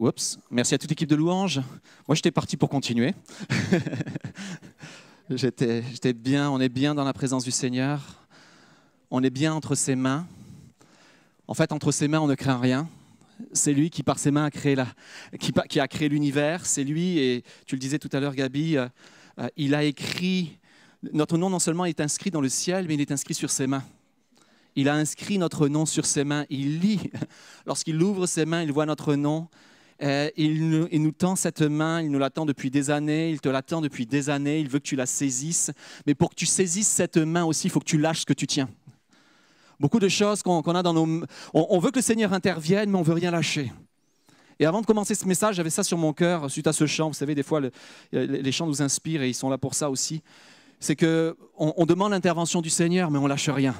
Oups, merci à toute l'équipe de louanges. Moi, j'étais parti pour continuer. j'étais, j'étais bien, on est bien dans la présence du Seigneur. On est bien entre ses mains. En fait, entre ses mains, on ne craint rien. C'est lui qui, par ses mains, a créé, la, qui, a créé l'univers. C'est lui, et tu le disais tout à l'heure, Gabi, euh, euh, il a écrit. Notre nom, non seulement est inscrit dans le ciel, mais il est inscrit sur ses mains. Il a inscrit notre nom sur ses mains. Il lit. Lorsqu'il ouvre ses mains, il voit notre nom. Euh, il, nous, tend cette main, il nous l'attend depuis des années, il te l'attend depuis des années, il veut que tu la saisisses. Mais pour que tu saisisses cette main aussi, il faut que tu lâches ce que tu tiens. Beaucoup de choses qu'on a dans nos... On, veut que le Seigneur intervienne, mais on veut rien lâcher. Et avant de commencer ce message, j'avais ça sur mon cœur suite à ce chant. Vous savez, des fois, le, les chants nous inspirent et ils sont là pour ça aussi. C'est qu'on on demande l'intervention du Seigneur, mais on lâche rien.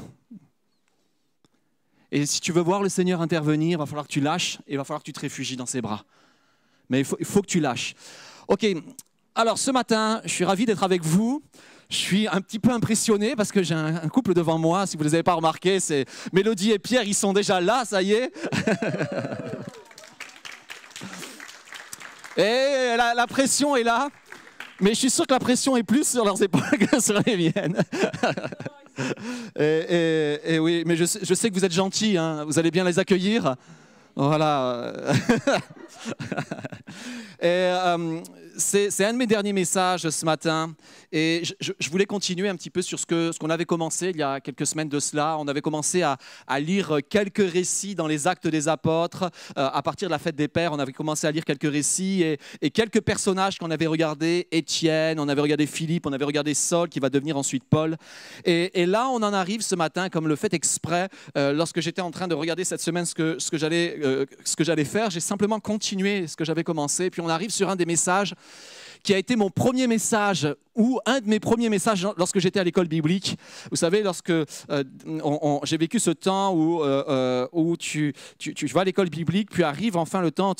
Et si tu veux voir le Seigneur intervenir, il va falloir que tu lâches et il va falloir que tu te réfugies dans ses bras. Mais il faut, il faut que tu lâches. Ok, alors ce matin, je suis ravi d'être avec vous. Je suis un petit peu impressionné parce que j'ai un, couple devant moi. Si vous ne les avez pas remarqués, c'est Mélodie et Pierre, ils sont déjà là, ça y est. et la, la pression est là. Mais je suis sûr que la pression est plus sur leurs épaules que sur les miennes. et, oui, mais je, je, sais que vous êtes gentils, hein. vous allez bien les accueillir. Voilà. et, euh, c'est un de mes derniers messages ce matin et je, voulais continuer un petit peu sur ce qu'on ce qu'on avait commencé il y a quelques semaines de cela. On avait commencé à, lire quelques récits dans les actes des apôtres. Euh, à partir de la fête des pères, on avait commencé à lire quelques récits et, quelques personnages qu'on avait regardés. Étienne, on avait regardé Philippe, on avait regardé Saul qui va devenir ensuite Paul. Et, et là, on en arrive ce matin, comme le fait exprès, euh, lorsque j'étais en train de regarder cette semaine ce que, ce que j'allais euh, faire, j'ai simplement continué ce que j'avais commencé. Puis on arrive sur un des messages qui a été mon premier message ou un de mes premiers messages lorsque j'étais à l'école biblique. Vous savez, lorsque euh, j'ai vécu ce temps où, euh, euh, tu, tu, vas à l'école biblique, puis arrive enfin le temps.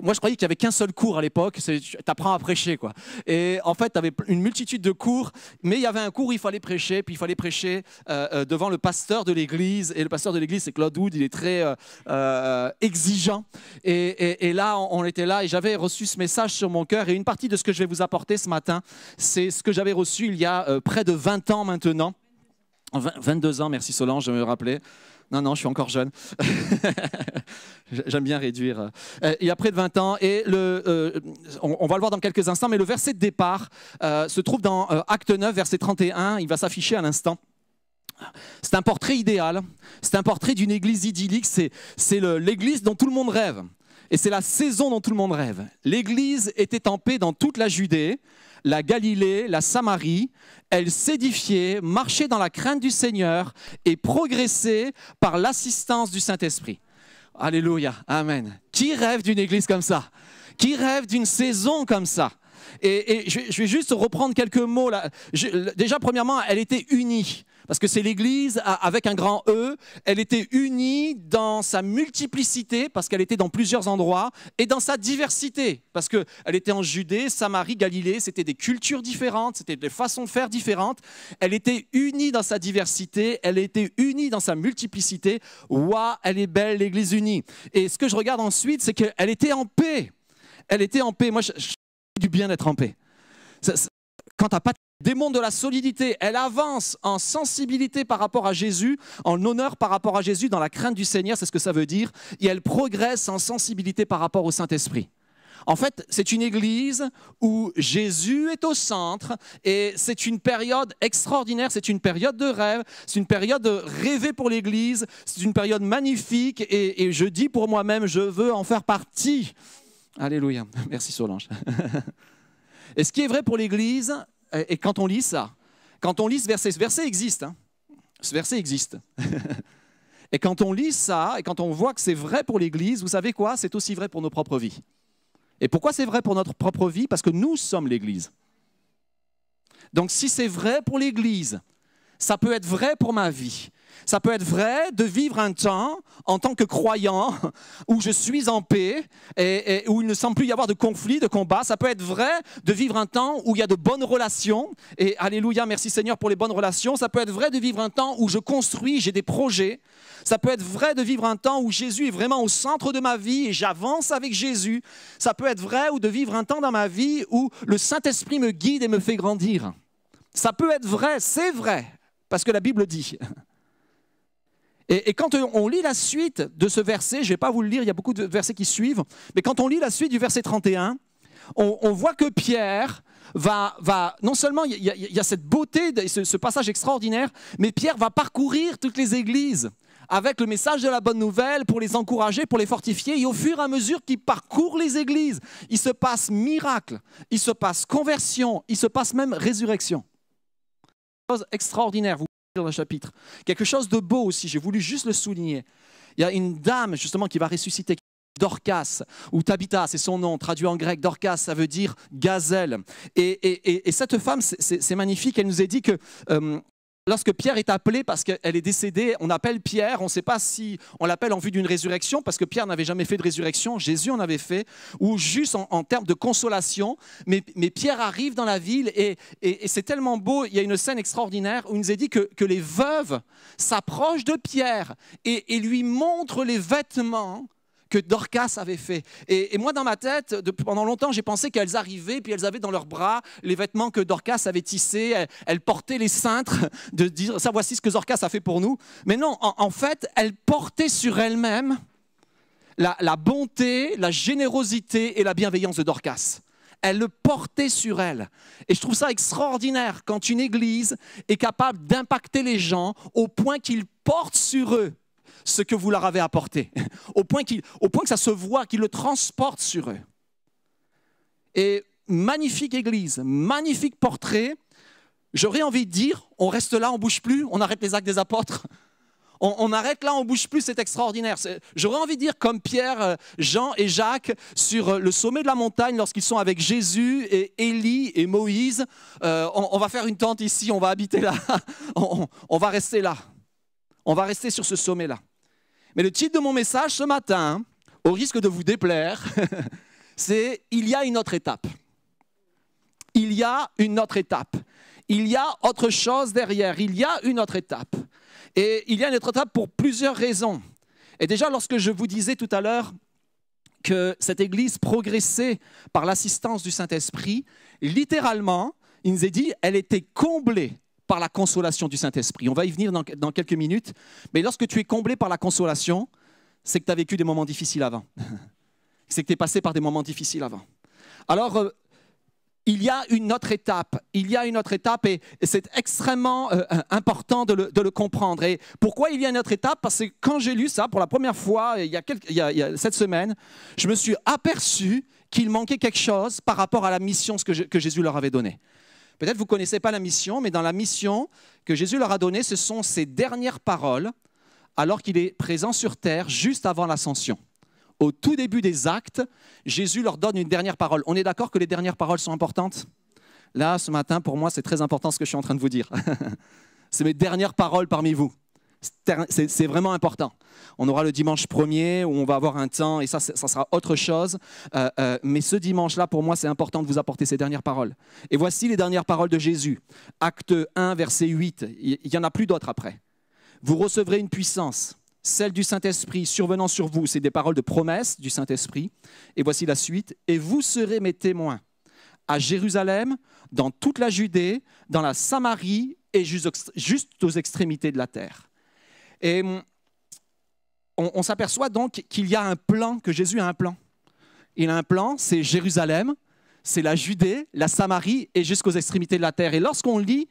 Moi, je croyais qu'il n'y avait qu'un seul cours à l'époque, tu apprends à prêcher. Quoi. Et en fait, tu avais une multitude de cours, mais il y avait un cours où il fallait prêcher, puis il fallait prêcher devant le pasteur de l'église. Et le pasteur de l'église, c'est Claude Wood, il est très exigeant. Et, là, on, on était là, et j'avais reçu ce message sur mon cœur. Et une partie de ce que je vais vous apporter ce matin, c'est ce que j'avais reçu il y a euh, près de 20 ans maintenant. 20, 22 ans, merci Solange de me rappeler. Non, non, je suis encore jeune. J'aime bien réduire. Euh, il y a près de 20 ans, et le, euh, on, va le voir dans quelques instants, mais le verset de départ se trouve dans euh, Acte 9, verset 31. Il va s'afficher à l'instant. C'est un portrait idéal, c'est un portrait d'une église idyllique, c'est l'église dont tout le monde rêve. Et c'est la saison dont tout le monde rêve. L'église était en paix dans toute la Judée, la Galilée, la Samarie, elle s'édifiait, marchait dans la crainte du Seigneur et progressait par l'assistance du Saint-Esprit. Alléluia, Amen. Qui rêve d'une église comme ça? Qui rêve d'une saison comme ça? Et, je vais juste reprendre quelques mots. Déjà, premièrement, elle était unie parce que c'est l'Église avec un grand E. Elle était unie dans sa multiplicité, parce qu'elle était dans plusieurs endroits, et dans sa diversité, parce qu'elle était en Judée, Samarie, Galilée, c'était des cultures différentes, c'était des façons de faire différentes. Elle était unie dans sa diversité, elle était unie dans sa multiplicité. Waouh, elle est belle, l'Église unie. Et ce que je regarde ensuite, c'est qu'elle était en paix. Elle était en paix. Moi, je, je du bien d'être en paix. Quand tu n'as pas démontre de la solidité, elle avance en sensibilité par rapport à Jésus, en honneur par rapport à Jésus, dans la crainte du Seigneur, c'est ce que ça veut dire, et elle progresse en sensibilité par rapport au Saint-Esprit. En fait, c'est une église où Jésus est au centre et c'est une période extraordinaire, c'est une période de rêve, c'est une période de rêver pour l'église, c'est une période magnifique et, et je dis pour moi-même, je veux en faire partie. Alléluia. Merci Solange. Et ce qui est vrai pour l'Église, et quand on lit ça, quand on lit ce verset, ce verset existe, hein, ce verset existe. et quand on lit ça, et quand on voit que c'est vrai pour l'Église, vous savez quoi? C'est aussi vrai pour nos propres vies. Et pourquoi c'est vrai pour notre propre vie? Parce que nous sommes l'Église. Donc si c'est vrai pour l'Église, ça peut être vrai pour ma vie. Ça peut être vrai de vivre un temps en tant que croyant où je suis en paix et, où il ne semble plus y avoir de conflit, de combat. Ça peut être vrai de vivre un temps où il y a de bonnes relations. Et alléluia, merci Seigneur pour les bonnes relations. Ça peut être vrai de vivre un temps où je construis, j'ai des projets. Ça peut être vrai de vivre un temps où Jésus est vraiment au centre de ma vie et j'avance avec Jésus. Ça peut être vrai ou de vivre un temps dans ma vie où le Saint-Esprit me guide et me fait grandir. Ça peut être vrai, c'est vrai, parce que la Bible dit. Et, quand on lit la suite de ce verset, je ne vais pas vous le lire, il y a beaucoup de versets qui suivent, mais quand on lit la suite du verset 31, on, voit que Pierre va, va non seulement il y, a, cette beauté, ce, ce passage extraordinaire, mais Pierre va parcourir toutes les églises avec le message de la bonne nouvelle pour les encourager, pour les fortifier. Et au fur et à mesure qu'il parcourt les églises, il se passe miracle, il se passe conversion, il se passe même résurrection. Chose extraordinaire dans le chapitre. Quelque chose de beau aussi, j'ai voulu juste le souligner. Il y a une dame justement qui va ressusciter. Dorcas, ou Tabitha, c'est son nom, traduit en grec, Dorcas, ça veut dire gazelle. Et, et, cette femme, c'est magnifique, elle nous a dit que euh, lorsque Pierre est appelé parce qu'elle est décédée, on appelle Pierre, on ne sait pas si on l'appelle en vue d'une résurrection, parce que Pierre n'avait jamais fait de résurrection, Jésus en avait fait, ou juste en, termes de consolation. Mais, Pierre arrive dans la ville et, c'est tellement beau, il y a une scène extraordinaire où il nous est dit que, les veuves s'approchent de Pierre et, et lui montrent les vêtements que Dorcas avait fait. Et, moi, dans ma tête, pendant longtemps, j'ai pensé qu'elles arrivaient, puis elles avaient dans leurs bras les vêtements que Dorcas avait tissés. Elles, portaient les cintres de dire ça, voici ce que Dorcas a fait pour nous. Mais non, en, fait, elles portaient sur elles-mêmes la, bonté, la générosité et la bienveillance de Dorcas. Elle le portait sur elle. Et je trouve ça extraordinaire quand une église est capable d'impacter les gens au point qu'ils portent sur eux ce que vous leur avez apporté, au point, que ça se voit, qu'ils le transportent sur eux. Et magnifique église, magnifique portrait. J'aurais envie de dire, on reste là, on bouge plus, on arrête les actes des apôtres. On, arrête là, on bouge plus, c'est extraordinaire. J'aurais envie de dire comme Pierre, euh, Jean et Jacques sur euh, le sommet de la montagne lorsqu'ils sont avec Jésus et Élie et Moïse. Euh, on, va faire une tente ici, on va habiter là, on va rester là. On va rester sur ce sommet-là. Mais le titre de mon message ce matin, au risque de vous déplaire, c'est Il y a une autre étape. Il y a une autre étape. Il y a autre chose derrière. Il y a une autre étape. Et il y a une autre étape pour plusieurs raisons. Et déjà, lorsque je vous disais tout à l'heure que cette Église progressait par l'assistance du Saint-Esprit, littéralement, il nous est dit, elle était comblée par la consolation du Saint-Esprit. On va y venir dans, quelques minutes. Mais lorsque tu es comblé par la consolation, c'est que tu as vécu des moments difficiles avant. c'est que tu es passé par des moments difficiles avant. Alors, euh, il y a une autre étape. Il y a une autre étape et, c'est extrêmement euh, important de le, comprendre. Et pourquoi il y a une autre étape? Parce que quand j'ai lu ça pour la première fois, il y a, quelques, il y a, cette semaine, je me suis aperçu qu'il manquait quelque chose par rapport à la mission que Jésus leur avait donnée. Peut-être vous ne connaissez pas la mission, mais dans la mission que Jésus leur a donnée, ce sont ses dernières paroles alors qu'il est présent sur terre juste avant l'ascension. Au tout début des actes, Jésus leur donne une dernière parole. On est d'accord que les dernières paroles sont importantes? Là, ce matin, pour moi, c'est très important ce que je suis en train de vous dire. c'est mes dernières paroles parmi vous. C'est vraiment important. On aura le dimanche premier où on va avoir un temps et ça, ça sera autre chose. Euh, euh, mais ce dimanche-là, pour moi, c'est important de vous apporter ces dernières paroles. Et voici les dernières paroles de Jésus. Acte 1, verset 8. Il n'y en a plus d'autres après. Vous recevrez une puissance, celle du Saint-Esprit survenant sur vous. C'est des paroles de promesse du Saint-Esprit. Et voici la suite. Et vous serez mes témoins à Jérusalem, dans toute la Judée, dans la Samarie et juste aux extrémités de la terre. Et hum, on, s'aperçoit donc qu'il y a un plan, que Jésus a un plan. Il a un plan, c'est Jérusalem, c'est la Judée, la Samarie et jusqu'aux extrémités de la terre. Et lorsqu'on lit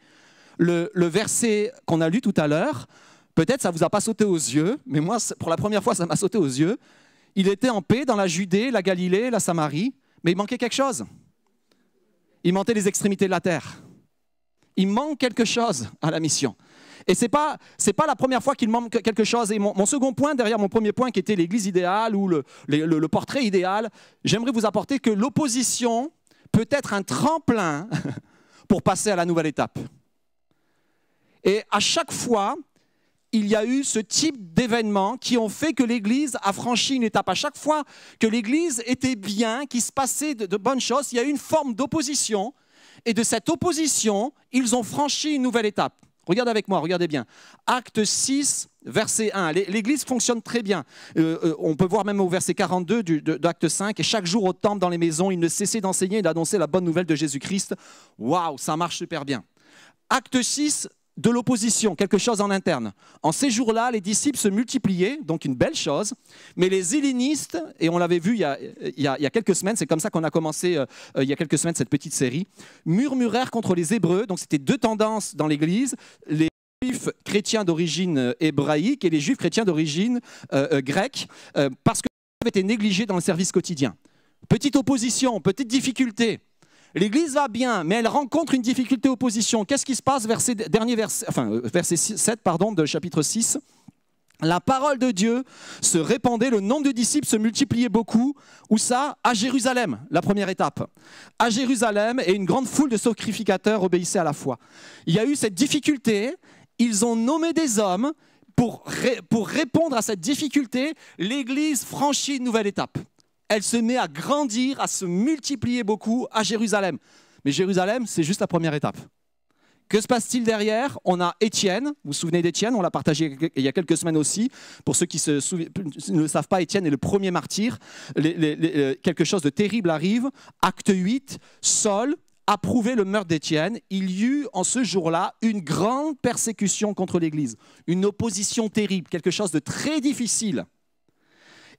le, verset qu'on a lu tout à l'heure, peut-être ça ne vous a pas sauté aux yeux, mais moi, pour la première fois, ça m'a sauté aux yeux. Il était en paix dans la Judée, la Galilée, la Samarie, mais il manquait quelque chose. Il manquait les extrémités de la terre. Il manque quelque chose à la mission. Et ce n'est pas, pas la première fois qu'il manque quelque chose. Et mon, second point, derrière mon premier point, qui était l'église idéale ou le, le portrait idéal, j'aimerais vous apporter que l'opposition peut être un tremplin pour passer à la nouvelle étape. Et à chaque fois il y a eu ce type d'événements qui ont fait que l'Église a franchi une étape. À chaque fois que l'Église était bien, qu'il se passait de, de bonnes choses, il y a eu une forme d'opposition. Et de cette opposition, ils ont franchi une nouvelle étape. Regardez avec moi, regardez bien. Acte 6, verset 1. L'Église fonctionne très bien. Euh, euh, on peut voir même au verset 42 d'Acte 5. Et chaque jour au temple, dans les maisons, il ne cessait d'enseigner et d'annoncer la bonne nouvelle de Jésus-Christ. Waouh, ça marche super bien. Acte 6, de l'opposition, quelque chose en interne. En ces jours-là, les disciples se multipliaient, donc une belle chose, mais les hellénistes, et on l'avait vu il y, a, quelques semaines, c'est comme ça qu'on a commencé euh, il y a quelques semaines cette petite série, murmurèrent contre les Hébreux, donc c'était deux tendances dans l'Église, les juifs chrétiens d'origine euh, hébraïque et les juifs chrétiens d'origine euh, grecque, parce qu'ils avaient été négligés dans le service quotidien. Petite opposition, petite difficulté. L'Église va bien, mais elle rencontre une difficulté opposition. Qu'est-ce qui se passe verset, dernier enfin, euh, verset 7 pardon, de chapitre 6 la parole de Dieu se répandait, le nombre de disciples se multipliait beaucoup. Où ça? À Jérusalem, la première étape. À Jérusalem, et une grande foule de sacrificateurs obéissaient à la foi. Il y a eu cette difficulté, ils ont nommé des hommes pour, pour répondre à cette difficulté. L'Église franchit une nouvelle étape elle se met à grandir, à se multiplier beaucoup à Jérusalem. Mais Jérusalem, c'est juste la première étape. Que se passe-t-il derrière? On a Étienne, vous vous souvenez d'Étienne, on l'a partagé il y a quelques semaines aussi. Pour ceux qui ne le savent pas, Étienne est le premier martyr. Euh, quelque chose de terrible arrive. Acte 8, Saul a prouvé le meurtre d'Étienne. Il y eut en ce jour-là une grande persécution contre l'Église, une opposition terrible, quelque chose de très difficile.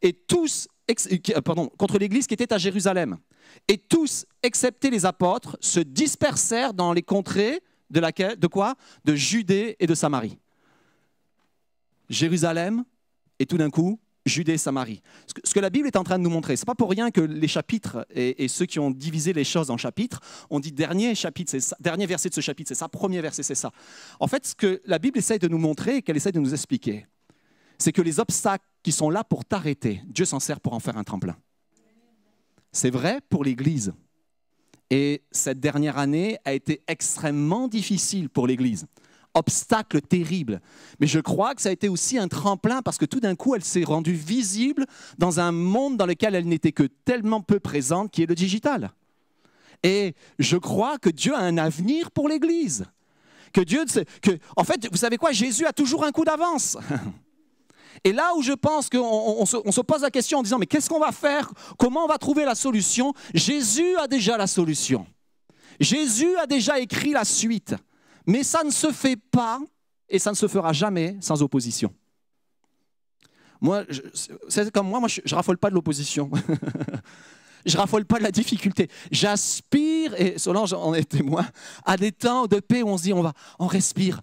Et tous pardon, contre l'Église qui était à Jérusalem. Et tous, excepté les apôtres, se dispersèrent dans les contrées de, quoi? De Judée et de Samarie. Jérusalem et tout d'un coup, Judée et Samarie. Ce que, la Bible est en train de nous montrer, c'est pas pour rien que les chapitres et, ceux qui ont divisé les choses en chapitres ont dit dernier dernier verset de ce chapitre, c'est ça, premier verset, c'est ça. En fait, ce que la Bible essaye de nous montrer et qu'elle essaye de nous expliquer, c'est que les obstacles qui sont là pour t'arrêter, Dieu s'en sert pour en faire un tremplin. C'est vrai pour l'Église. Et cette dernière année a été extrêmement difficile pour l'Église. Obstacle terrible. Mais je crois que ça a été aussi un tremplin parce que tout d'un coup, elle s'est rendue visible dans un monde dans lequel elle n'était que tellement peu présente, qui est le digital. Et je crois que Dieu a un avenir pour l'Église. Que Dieu, que, en fait, vous savez quoi, Jésus a toujours un coup d'avance. Et là où je pense qu'on se, pose la question en disant, mais qu'est-ce qu'on va faire? Comment on va trouver la solution? Jésus a déjà la solution. Jésus a déjà écrit la suite. Mais ça ne se fait pas et ça ne se fera jamais sans opposition. Moi, c'est comme moi, je, ne raffole pas de l'opposition. je raffole pas de la difficulté. J'aspire, et Solange en est témoin, à des temps de paix où on se dit, on va, on respire,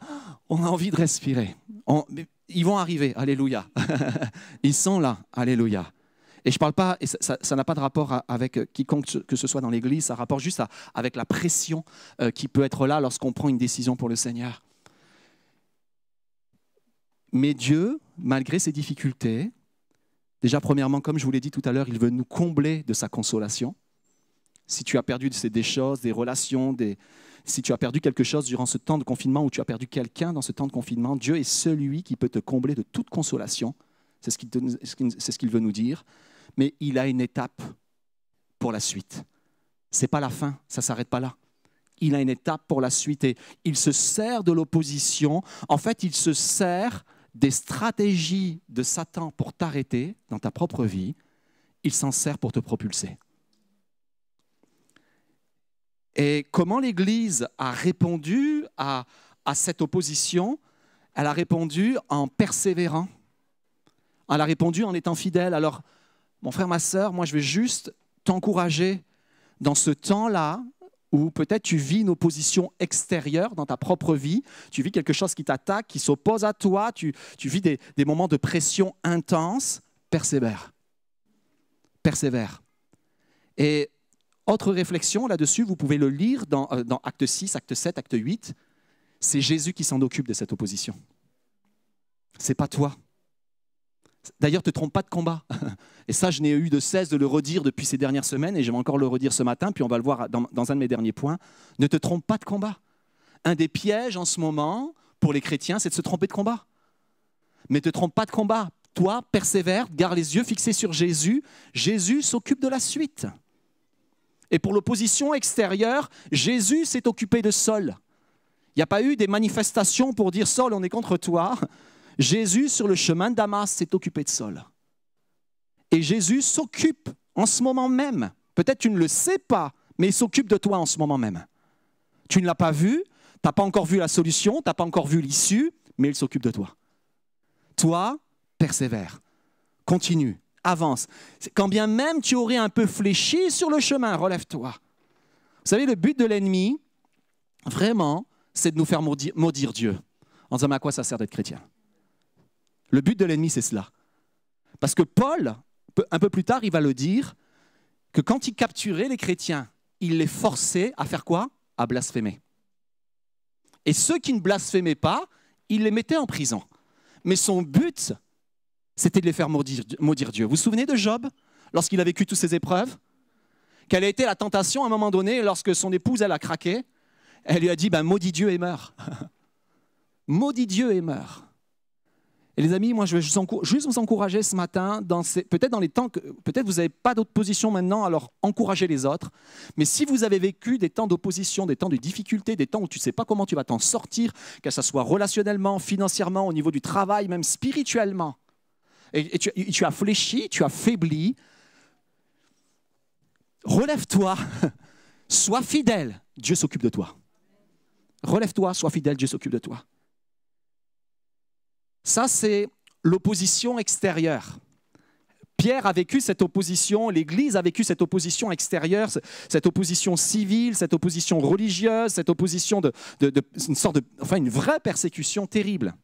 on a envie de respirer. Ils vont arriver, alléluia. Ils sont là, alléluia. Et je parle pas, et ça n'a pas de rapport avec quiconque que ce soit dans l'Église, ça rapporte juste avec la pression euh, qui peut être là lorsqu'on prend une décision pour le Seigneur. Mais Dieu, malgré ses difficultés, déjà premièrement, comme je vous l'ai dit tout à l'heure, il veut nous combler de sa consolation. Si tu as perdu des choses, des relations, des, si tu as perdu quelque chose durant ce temps de confinement ou tu as perdu quelqu'un dans ce temps de confinement, Dieu est celui qui peut te combler de toute consolation. C'est ce qu'il veut nous dire. Mais il a une étape pour la suite. Ce n'est pas la fin, ça ne s'arrête pas là. Il a une étape pour la suite et il se sert de l'opposition. En fait, il se sert des stratégies de Satan pour t'arrêter dans ta propre vie. Il s'en sert pour te propulser. Et comment l'Église a répondu à, cette opposition? Elle a répondu en persévérant. Elle a répondu en étant fidèle. Alors, mon frère, ma sœur, moi, je vais juste t'encourager dans ce temps-là où peut-être tu vis une opposition extérieure dans ta propre vie, tu vis quelque chose qui t'attaque, qui s'oppose à toi, tu, tu vis des, des moments de pression intense, persévère. Persévère. Et autre réflexion là-dessus, vous pouvez le lire dans, euh, Acte 6, Acte 7, Acte 8. C'est Jésus qui s'en occupe de cette opposition. C'est pas toi. D'ailleurs, te trompe pas de combat. Et ça, je n'ai eu de cesse de le redire depuis ces dernières semaines, et je vais encore le redire ce matin, puis on va le voir dans, dans un de mes derniers points. Ne te trompe pas de combat. Un des pièges en ce moment pour les chrétiens, c'est de se tromper de combat. Mais te trompe pas de combat. Toi, persévère, garde les yeux fixés sur Jésus. Jésus s'occupe de la suite. Et pour l'opposition extérieure, Jésus s'est occupé de Saul. Il n'y a pas eu des manifestations pour dire Saul, on est contre toi. Jésus, sur le chemin de Damas, s'est occupé de Saul. Et Jésus s'occupe en ce moment même. Peut-être tu ne le sais pas, mais il s'occupe de toi en ce moment même. Tu ne l'as pas vu, tu n'as pas encore vu la solution, tu n'as pas encore vu l'issue, mais il s'occupe de toi. Toi, persévère, continue, avance. Quand bien même tu aurais un peu fléchi sur le chemin, relève-toi. Vous savez, le but de l'ennemi, vraiment, c'est de nous faire maudire, Dieu. En disant, mais à quoi ça sert d'être chrétien? Le but de l'ennemi, c'est cela. Parce que Paul, un peu plus tard, il va le dire, que quand il capturait les chrétiens, il les forçait à faire quoi? À blasphémer. Et ceux qui ne blasphémaient pas, il les mettait en prison. Mais son but, c'était de les faire maudire, Dieu. Vous vous souvenez de Job, lorsqu'il a vécu toutes ces épreuves? Quelle a été la tentation à un moment donné, lorsque son épouse, elle a craqué? Elle lui a dit, ben, maudit Dieu et meurt. maudit Dieu et meurt. Et les amis, moi, je vais juste vous encourager ce matin, peut-être dans les temps que, peut-être vous n'avez pas d'opposition maintenant, alors encouragez les autres. Mais si vous avez vécu des temps d'opposition, des temps de difficulté, des temps où tu ne sais pas comment tu vas t'en sortir, que ce soit relationnellement, financièrement, au niveau du travail, même spirituellement, et, tu, as fléchi, tu as faibli, relève-toi, sois fidèle, Dieu s'occupe de toi. Relève-toi, sois fidèle, Dieu s'occupe de toi. Ça, c'est l'opposition extérieure. Pierre a vécu cette opposition, l'Église a vécu cette opposition extérieure, cette opposition civile, cette opposition religieuse, cette opposition de, une sorte de, enfin une vraie persécution terrible.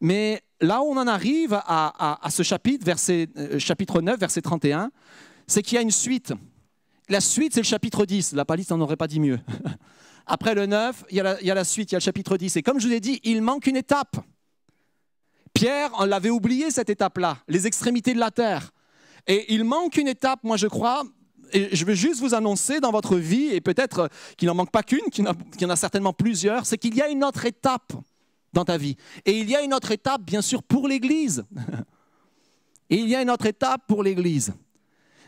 Mais là où on en arrive à, ce chapitre, verset, euh, chapitre 9, verset 31, c'est qu'il y a une suite. La suite, c'est le chapitre 10. La palisse n'en aurait pas dit mieux. Après le 9, il y, a la, suite, il y a le chapitre 10. Et comme je vous ai dit, il manque une étape. Pierre, on l'avait oublié cette étape-là, les extrémités de la terre. Et il manque une étape, moi je crois, et je veux juste vous annoncer dans votre vie, et peut-être qu'il n'en manque pas qu'une, qu'il y en a certainement plusieurs, c'est qu'il y a une autre étape dans ta vie. Et il y a une autre étape, bien sûr, pour l'Église. Et il y a une autre étape pour l'Église.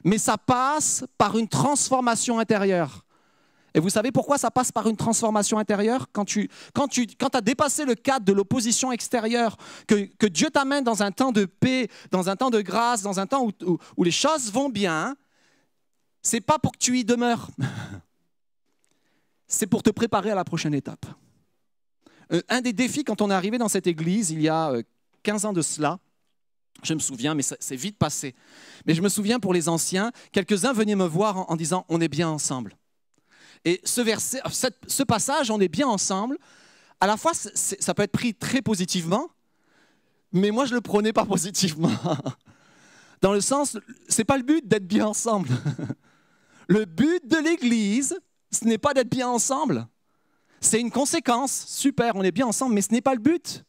Mais ça passe par une transformation intérieure. Et vous savez pourquoi ça passe par une transformation intérieure? Quand tu, quand tu quand as dépassé le cadre de l'opposition extérieure, que, Dieu t'amène dans un temps de paix, dans un temps de grâce, dans un temps où, où, les choses vont bien, c'est pas pour que tu y demeures. C'est pour te préparer à la prochaine étape. Euh, un des défis quand on est arrivé dans cette église, il y a 15 euh, ans de cela, je me souviens, mais c'est vite passé. Mais je me souviens pour les anciens, quelques-uns venaient me voir en disant On est bien ensemble. Et ce, verset, ce passage, on est bien ensemble. À la fois, ça peut être pris très positivement, mais moi, je le prenais pas positivement. Dans le sens, ce n'est pas le but d'être bien ensemble. Le but de l'Église, ce n'est pas d'être bien ensemble. C'est une conséquence. Super, on est bien ensemble, mais ce n'est pas le but.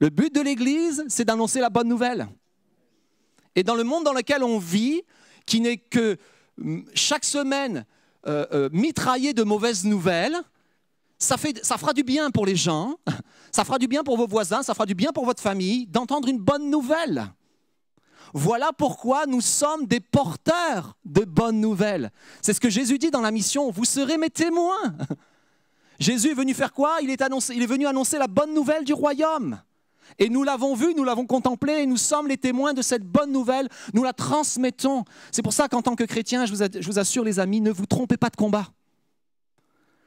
Le but de l'Église, c'est d'annoncer la bonne nouvelle. Et dans le monde dans lequel on vit, qui n'est que hum, chaque semaine euh, euh, mitrailler de mauvaises nouvelles, ça fera du bien pour les gens, ça fera du bien pour vos voisins, ça fera du bien pour votre famille d'entendre une bonne nouvelle. Voilà pourquoi nous sommes des porteurs de bonnes nouvelles. C'est ce que Jésus dit dans la mission, vous serez mes témoins. Jésus est venu faire quoi? Il est, venu annoncer la bonne nouvelle du royaume. Et nous l'avons vu, nous l'avons contemplé, et nous sommes les témoins de cette bonne nouvelle. Nous la transmettons. C'est pour ça qu'en tant que chrétien, je vous, assure les amis, ne vous trompez pas de combat.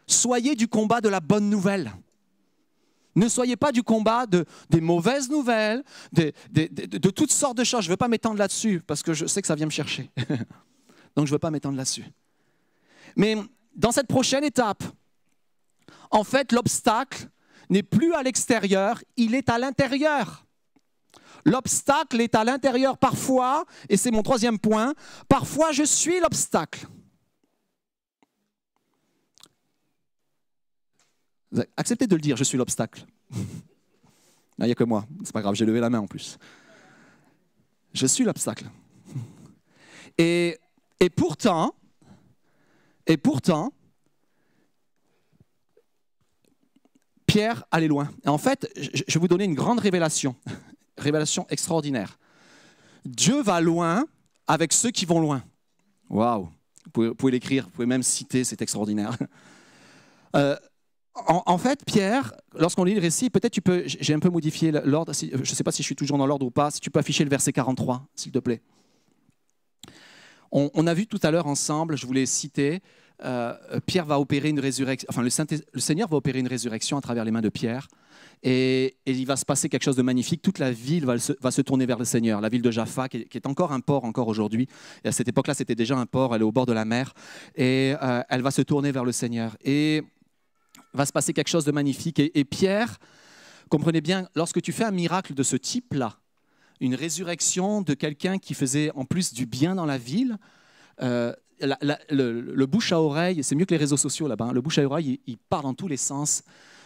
Soyez du combat de la bonne nouvelle. Ne soyez pas du combat de, des mauvaises nouvelles, de, de toutes sortes de choses. Je ne veux pas m'étendre là-dessus parce que je sais que ça vient me chercher. Donc je ne veux pas m'étendre là-dessus. Mais dans cette prochaine étape, en fait, l'obstacle, n'est plus à l'extérieur, il est à l'intérieur. L'obstacle est à l'intérieur parfois, et c'est mon troisième point, parfois je suis l'obstacle. Acceptez de le dire, je suis l'obstacle. Il n'y a que moi, c'est pas grave, j'ai levé la main en plus. Je suis l'obstacle. Et, et pourtant, et pourtant, Pierre allait loin. Et en fait, je vais vous donner une grande révélation, révélation extraordinaire. Dieu va loin avec ceux qui vont loin. Waouh Vous pouvez, l'écrire, vous pouvez même citer, c'est extraordinaire. Euh, en, fait, Pierre, lorsqu'on lit le récit, peut-être tu peux, j'ai un peu modifié l'ordre, je ne sais pas si je suis toujours dans l'ordre ou pas, si tu peux afficher le verset 43, s'il te plaît. On, a vu tout à l'heure ensemble, je voulais citer, euh, Pierre va opérer une résurrection, enfin le, Seigneur va opérer une résurrection à travers les mains de Pierre. Et, il va se passer quelque chose de magnifique. Toute la ville va se, tourner vers le Seigneur. La ville de Jaffa, qui est, encore un port encore aujourd'hui. Et à cette époque-là, c'était déjà un port. Elle est au bord de la mer. Et euh, elle va se tourner vers le Seigneur. Et va se passer quelque chose de magnifique. Et, Pierre, comprenez bien, lorsque tu fais un miracle de ce type-là, une résurrection de quelqu'un qui faisait en plus du bien dans la ville, euh, le, bouche à oreille, c'est mieux que les réseaux sociaux là-bas, hein. le bouche à oreille, il, part dans tous les sens.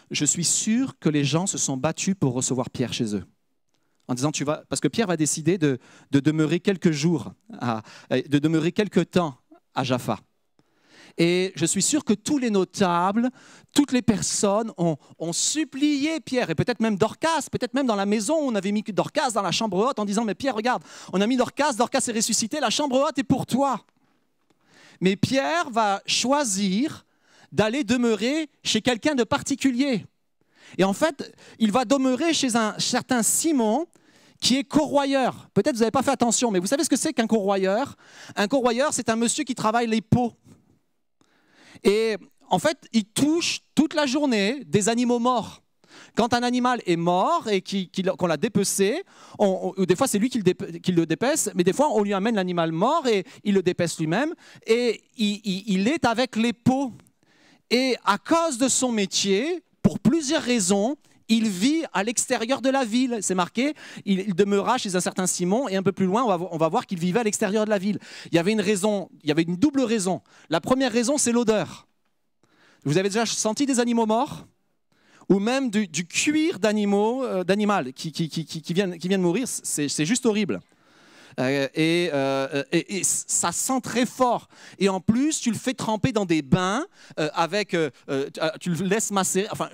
Je suis sûr que les gens se sont battus pour recevoir Pierre chez eux. En disant, tu vas, parce que Pierre va décider de, demeurer quelques jours, de demeurer quelques temps à Jaffa. Et je suis sûr que tous les notables, toutes les personnes ont, supplié Pierre, et peut-être même Dorcas, peut-être même dans la maison, on avait mis Dorcas dans la chambre haute en disant, mais Pierre, regarde, on a mis Dorcas, Dorcas est ressuscité, la chambre haute est pour toi. Mais Pierre va choisir d'aller demeurer chez quelqu'un de particulier. Et en fait, il va demeurer chez un certain Simon, qui est corroyeur. Peut-être vous n'avez pas fait attention, mais vous savez ce que c'est qu'un corroyeur? Un corroyeur, c'est un monsieur qui travaille les peaux. Et en fait, il touche toute la journée des animaux morts. Quand un animal est mort et qu'on l'a dépecé, des fois c'est lui qui le, dépece, mais des fois on lui amène l'animal mort et il le dépece lui-même et il, est avec les peaux. Et à cause de son métier, pour plusieurs raisons, il vit à l'extérieur de la ville. C'est marqué, il, demeura chez un certain Simon, et un peu plus loin, on on va voir qu'il vivait à l'extérieur de la ville. Il y avait une raison, il y avait une double raison. La première raison, c'est l'odeur. Vous avez déjà senti des animaux morts? Ou même du, cuir d'animaux, euh, d'animal qui, qui, qui, mourir, c'est juste horrible. Euh, euh, et, ça sent très fort. Et en plus, tu le fais tremper dans des bains avec, tu le laisses masser. Enfin,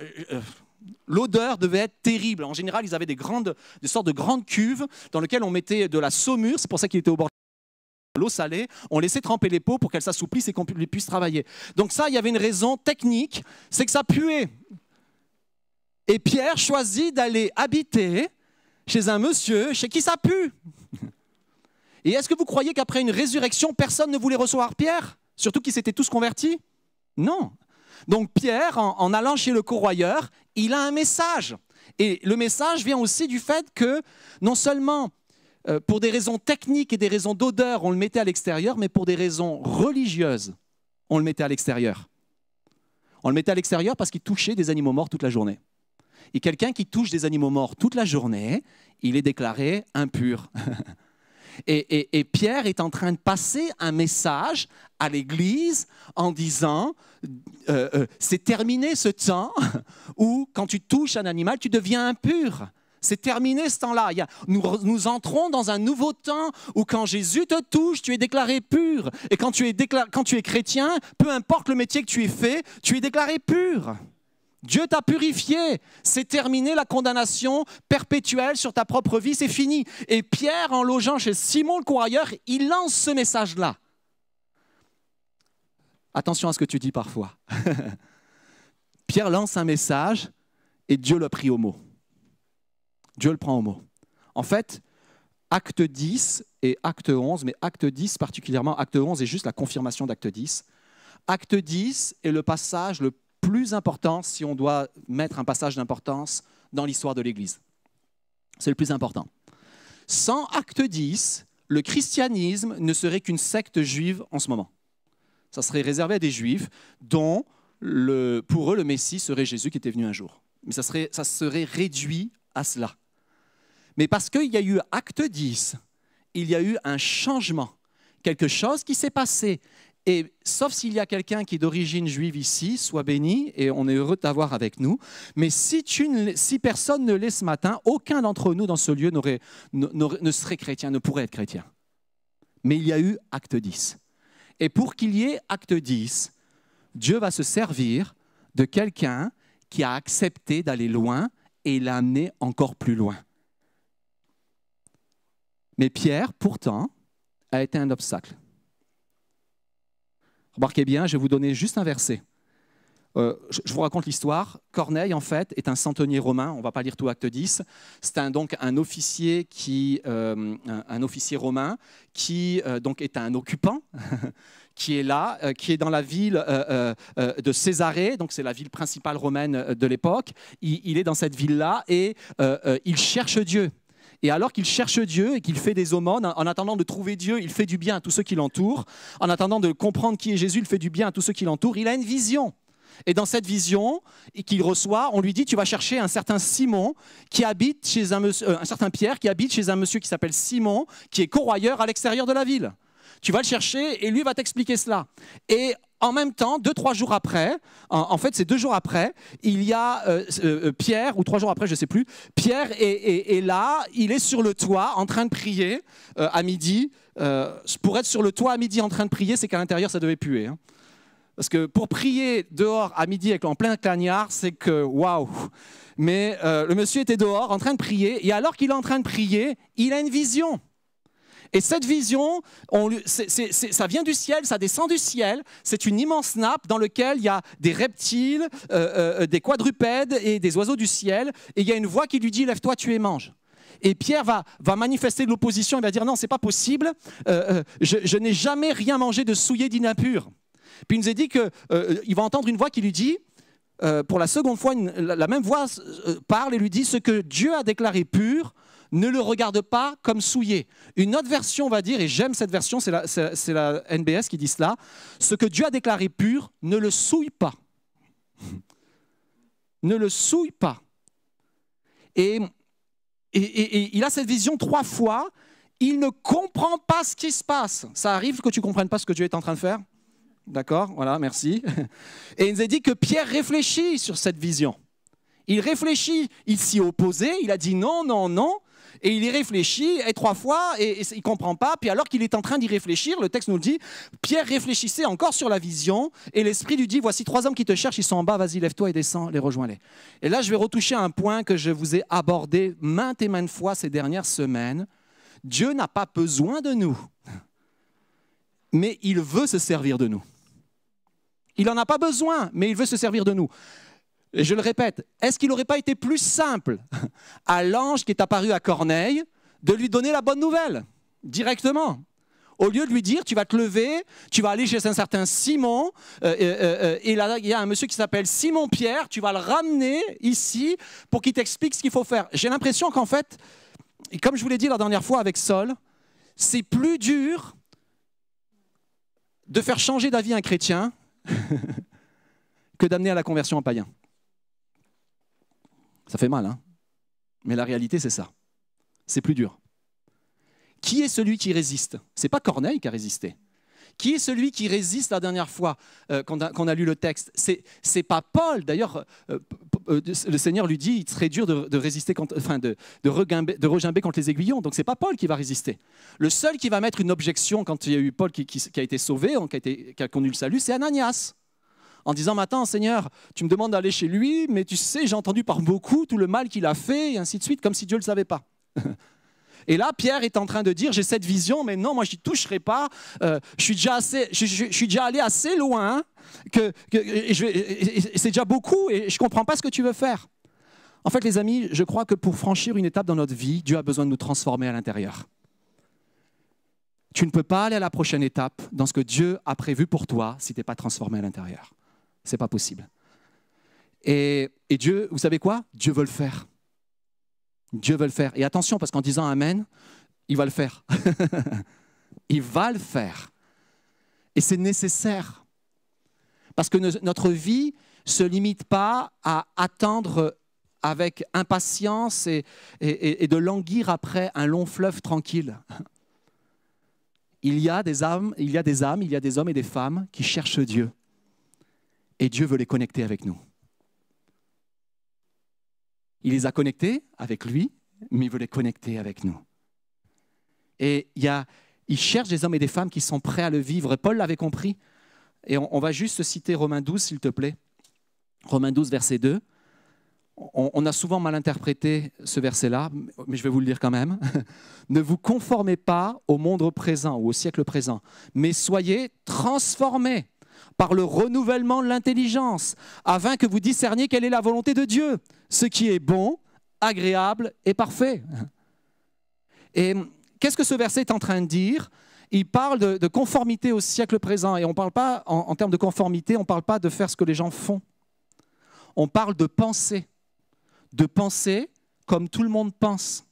l'odeur devait être terrible. En général, ils avaient des grandes, des sortes de grandes cuves dans lesquelles on mettait de la saumure. C'est pour ça qu'il était au bord l'eau salée, on laissait tremper les peaux pour qu'elles s'assouplissent et qu'on puisse travailler. Donc ça, il y avait une raison technique, c'est que ça puait. Et Pierre choisit d'aller habiter chez un monsieur chez qui ça pue. Et est-ce que vous croyez qu'après une résurrection, personne ne voulait recevoir Pierre? Surtout qu'ils s'étaient tous convertis? Non. Donc Pierre, en, allant chez le corroyeur, il a un message. Et le message vient aussi du fait que non seulement euh, pour des raisons techniques et des raisons d'odeur, on le mettait à l'extérieur, mais pour des raisons religieuses, on le mettait à l'extérieur. On le mettait à l'extérieur parce qu'il touchait des animaux morts toute la journée. Et quelqu'un qui touche des animaux morts toute la journée, il est déclaré impur. et, Pierre est en train de passer un message à l'Église en disant, euh, euh, c'est terminé ce temps où quand tu touches un animal, tu deviens impur. C'est terminé ce temps-là. Nous, entrons dans un nouveau temps où quand Jésus te touche, tu es déclaré pur. Et quand tu es, quand tu es chrétien, peu importe le métier que tu aies fait, tu es déclaré pur. Dieu t'a purifié. C'est terminé la condamnation perpétuelle sur ta propre vie, c'est fini. Et Pierre, en logeant chez Simon le courrier, il lance ce message-là. Attention à ce que tu dis parfois. Pierre lance un message et Dieu l'a pris au mot. Dieu le prend au mot. En fait, acte 10 et acte 11, mais acte 10 particulièrement, acte 11 est juste la confirmation d'acte 10. Acte 10 est le passage le plus important si on doit mettre un passage d'importance dans l'histoire de l'Église. C'est le plus important. Sans acte 10, le christianisme ne serait qu'une secte juive en ce moment. Ça serait réservé à des juifs dont le, pour eux le Messie serait Jésus qui était venu un jour. Mais ça serait, ça serait réduit à cela. Mais parce qu'il y a eu acte 10, il y a eu un changement, quelque chose qui s'est passé. Et sauf s'il y a quelqu'un qui est d'origine juive ici, soit béni, et on est heureux de t'avoir avec nous. Mais si, personne ne l'est ce matin, aucun d'entre nous dans ce lieu ne serait chrétien, ne pourrait être chrétien. Mais il y a eu acte 10. Et pour qu'il y ait acte 10, Dieu va se servir de quelqu'un qui a accepté d'aller loin et l'a amené encore plus loin. Mais Pierre, pourtant, a été un obstacle. Remarquez bien, je vais vous donner juste un verset. Euh, je vous raconte l'histoire. Corneille, en fait, est un centenier romain. On ne va pas lire tout acte 10. C'est donc un officier, qui, euh, un, officier romain qui euh, donc est un occupant, qui est là, qui est dans la ville de Césarée, donc c'est la ville principale romaine de l'époque. il, est dans cette ville-là et il cherche Dieu. Et alors qu'il cherche Dieu et qu'il fait des aumônes, en attendant de trouver Dieu, il fait du bien à tous ceux qui l'entourent. En attendant de comprendre qui est Jésus, il fait du bien à tous ceux qui l'entourent. Il a une vision. Et dans cette vision qu'il reçoit, on lui dit, tu vas chercher un certain Simon qui habite chez euh, un certain Pierre qui habite chez un monsieur qui s'appelle Simon, qui est corroyeur à l'extérieur de la ville. Tu vas le chercher et lui va t'expliquer cela. Et en même temps, deux, trois jours après, en, fait, c'est deux jours après, il y a euh, euh, Pierre, ou trois jours après, je ne sais plus, Pierre est, là, il est sur le toit en train de prier euh, à midi. pour être sur le toit à midi en train de prier, c'est qu'à l'intérieur, ça devait puer. Hein. Parce que pour prier dehors à midi en plein cagnard, c'est que waouh! Mais le monsieur était dehors en train de prier, et alors qu'il est en train de prier, il a une vision. Et cette vision, ça vient du ciel, ça descend du ciel. C'est une immense nappe dans laquelle il y a des reptiles, euh, euh, des quadrupèdes et des oiseaux du ciel. Et il y a une voix qui lui dit Lève-toi, tu es mange. Et Pierre va, va manifester de l'opposition, il va dire Non, c'est pas possible, euh, je, n'ai jamais rien mangé de souillé d'impur. Puis il nous a dit qu'il va entendre une voix qui lui dit pour la seconde fois, la même voix parle et lui dit Ce que Dieu a déclaré pur, ne le regarde pas comme souillé. Une autre version va dire, et j'aime cette version, c'est la, NBS qui dit cela, ce que Dieu a déclaré pur, ne le souille pas. ne le souille pas. Et, et, il a cette vision trois fois, il ne comprend pas ce qui se passe. Ça arrive que tu ne comprennes pas ce que Dieu est en train de faire? D'accord Voilà, merci. Et il nous a dit que Pierre réfléchit sur cette vision. Il réfléchit, il s'y opposait, il a dit non, non, non. Et il y réfléchit, et trois fois, et, il ne comprend pas. Puis alors qu'il est en train d'y réfléchir, le texte nous le dit, Pierre réfléchissait encore sur la vision, et l'Esprit lui dit, voici trois hommes qui te cherchent, ils sont en bas, vas-y, lève-toi et descends, les rejoins-les. Et là, je vais retoucher un point que je vous ai abordé maintes et maintes fois ces dernières semaines. Dieu n'a pas besoin de nous, mais il veut se servir de nous. Il n'en a pas besoin, mais il veut se servir de nous. Et je le répète, est-ce qu'il n'aurait pas été plus simple à l'ange qui est apparu à Corneille de lui donner la bonne nouvelle directement? Au lieu de lui dire, tu vas te lever, tu vas aller chez un certain Simon, euh, euh, euh, et là, il y a un monsieur qui s'appelle Simon Pierre, tu vas le ramener ici pour qu'il t'explique ce qu'il faut faire. J'ai l'impression qu'en fait, comme je vous l'ai dit la dernière fois avec Sol, c'est plus dur de faire changer d'avis un chrétien que d'amener à la conversion un païen. Ça fait mal, hein Mais la réalité, c'est ça. C'est plus dur. Qui est celui qui résiste? C'est pas Corneille qui a résisté. Qui est celui qui résiste la dernière fois euh, qu'on a, lu le texte? C'est n'est pas Paul. D'ailleurs, euh, euh, le Seigneur lui dit, il serait dur de, résister, enfin de, de, regimber, contre les aiguillons. Donc c'est pas Paul qui va résister. Le seul qui va mettre une objection quand il y a eu Paul qui, a été sauvé, qui a, qui a connu le salut, c'est Ananias en disant Maintenant, Seigneur, tu me demandes d'aller chez lui, mais tu sais, j'ai entendu par beaucoup tout le mal qu'il a fait, et ainsi de suite, comme si Dieu ne le savait pas. Et là, Pierre est en train de dire, j'ai cette vision, mais non, moi, je n'y toucherai pas. Euh, je, suis déjà allé assez loin, c'est déjà beaucoup, et je ne comprends pas ce que tu veux faire. En fait, les amis, je crois que pour franchir une étape dans notre vie, Dieu a besoin de nous transformer à l'intérieur. Tu ne peux pas aller à la prochaine étape dans ce que Dieu a prévu pour toi si tu n'es pas transformé à l'intérieur. C'est pas possible. Et, Dieu, vous savez quoi? Dieu veut le faire. Dieu veut le faire. Et attention, parce qu'en disant Amen, il va le faire. il va le faire. Et c'est nécessaire. Parce que notre vie ne se limite pas à attendre avec impatience et, de languir après un long fleuve tranquille. Il y a des âmes, il y a des âmes, il y a des hommes et des femmes qui cherchent Dieu et Dieu veut les connecter avec nous. Il les a connectés avec lui, mais il veut les connecter avec nous. Et il, il cherche des hommes et des femmes qui sont prêts à le vivre. Paul l'avait compris. Et on, va juste citer Romains 12, s'il te plaît. Romains 12, verset 2. on, a souvent mal interprété ce verset-là, mais je vais vous le dire quand même. ne vous conformez pas au monde présent ou au siècle présent, mais soyez transformés par le renouvellement de l'intelligence, afin que vous discerniez quelle est la volonté de Dieu, ce qui est bon, agréable et parfait. Et qu'est-ce que ce verset est en train de dire? Il parle de, conformité au siècle présent. Et on ne parle pas, en, termes de conformité, on ne parle pas de faire ce que les gens font. On parle de penser. De penser comme tout le monde pense.